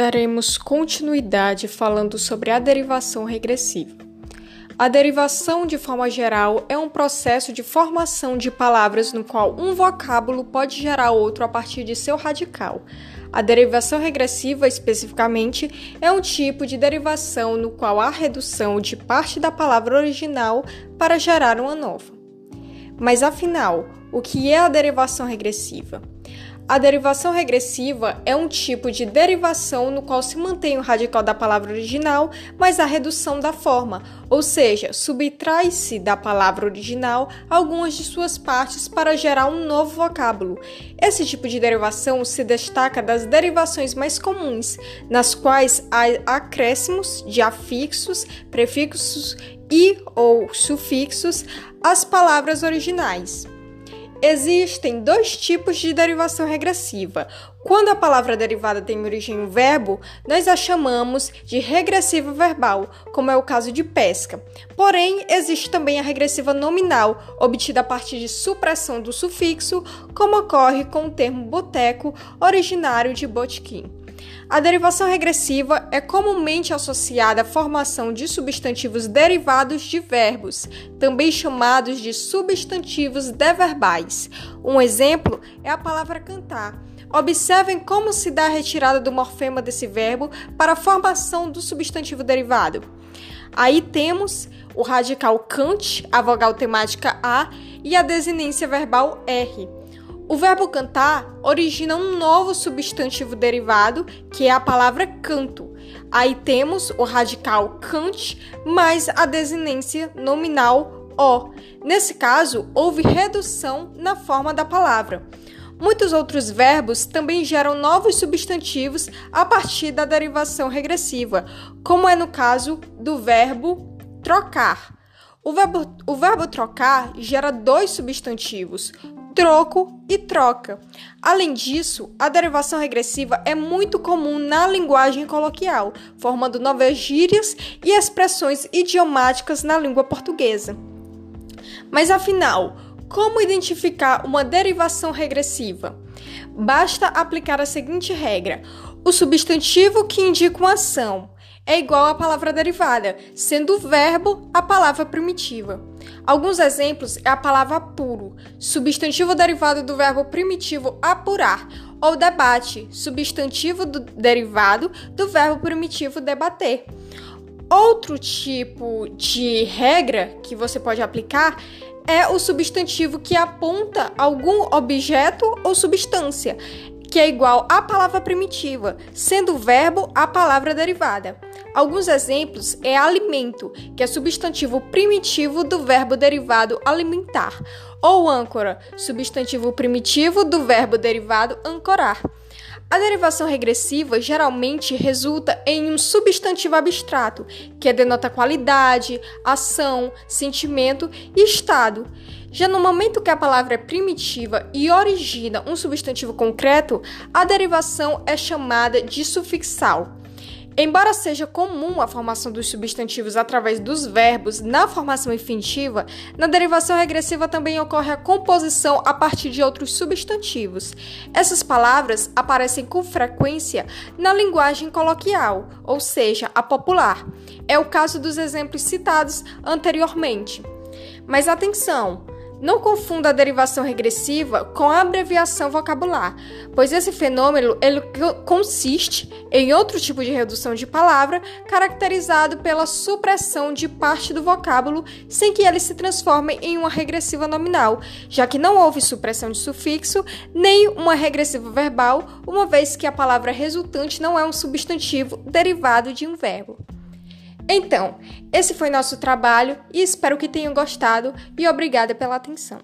daremos continuidade falando sobre a derivação regressiva. A derivação, de forma geral, é um processo de formação de palavras no qual um vocábulo pode gerar outro a partir de seu radical. A derivação regressiva, especificamente, é um tipo de derivação no qual há redução de parte da palavra original para gerar uma nova. Mas afinal, o que é a derivação regressiva? A derivação regressiva é um tipo de derivação no qual se mantém o radical da palavra original, mas a redução da forma, ou seja, subtrai-se da palavra original algumas de suas partes para gerar um novo vocábulo. Esse tipo de derivação se destaca das derivações mais comuns, nas quais há acréscimos de afixos, prefixos e ou sufixos às palavras originais. Existem dois tipos de derivação regressiva. Quando a palavra derivada tem origem em um verbo, nós a chamamos de regressiva verbal, como é o caso de pesca. Porém, existe também a regressiva nominal, obtida a partir de supressão do sufixo, como ocorre com o termo boteco, originário de Botkin. A derivação regressiva é comumente associada à formação de substantivos derivados de verbos, também chamados de substantivos deverbais. Um exemplo é a palavra cantar. Observem como se dá a retirada do morfema desse verbo para a formação do substantivo derivado. Aí temos o radical cante, a vogal temática A e a desinência verbal R. O verbo cantar origina um novo substantivo derivado, que é a palavra canto. Aí temos o radical cante mais a desinência nominal o. Nesse caso, houve redução na forma da palavra. Muitos outros verbos também geram novos substantivos a partir da derivação regressiva, como é no caso do verbo trocar. O verbo, o verbo trocar gera dois substantivos, troco e troca. Além disso, a derivação regressiva é muito comum na linguagem coloquial, formando novas gírias e expressões idiomáticas na língua portuguesa. Mas afinal, como identificar uma derivação regressiva? Basta aplicar a seguinte regra: o substantivo que indica uma ação é igual à palavra derivada, sendo o verbo a palavra primitiva. Alguns exemplos é a palavra apuro, substantivo derivado do verbo primitivo apurar, ou debate, substantivo do, derivado do verbo primitivo debater. Outro tipo de regra que você pode aplicar é o substantivo que aponta algum objeto ou substância que é igual à palavra primitiva, sendo o verbo a palavra derivada. Alguns exemplos é alimento, que é substantivo primitivo do verbo derivado alimentar, ou âncora, substantivo primitivo do verbo derivado ancorar. A derivação regressiva geralmente resulta em um substantivo abstrato, que denota qualidade, ação, sentimento e estado. Já no momento que a palavra é primitiva e origina um substantivo concreto, a derivação é chamada de sufixal. Embora seja comum a formação dos substantivos através dos verbos na formação infinitiva, na derivação regressiva também ocorre a composição a partir de outros substantivos. Essas palavras aparecem com frequência na linguagem coloquial, ou seja, a popular. É o caso dos exemplos citados anteriormente. Mas atenção! Não confunda a derivação regressiva com a abreviação vocabular, pois esse fenômeno ele consiste em outro tipo de redução de palavra, caracterizado pela supressão de parte do vocábulo sem que ele se transforme em uma regressiva nominal, já que não houve supressão de sufixo nem uma regressiva verbal, uma vez que a palavra resultante não é um substantivo derivado de um verbo. Então, esse foi nosso trabalho e espero que tenham gostado e obrigada pela atenção.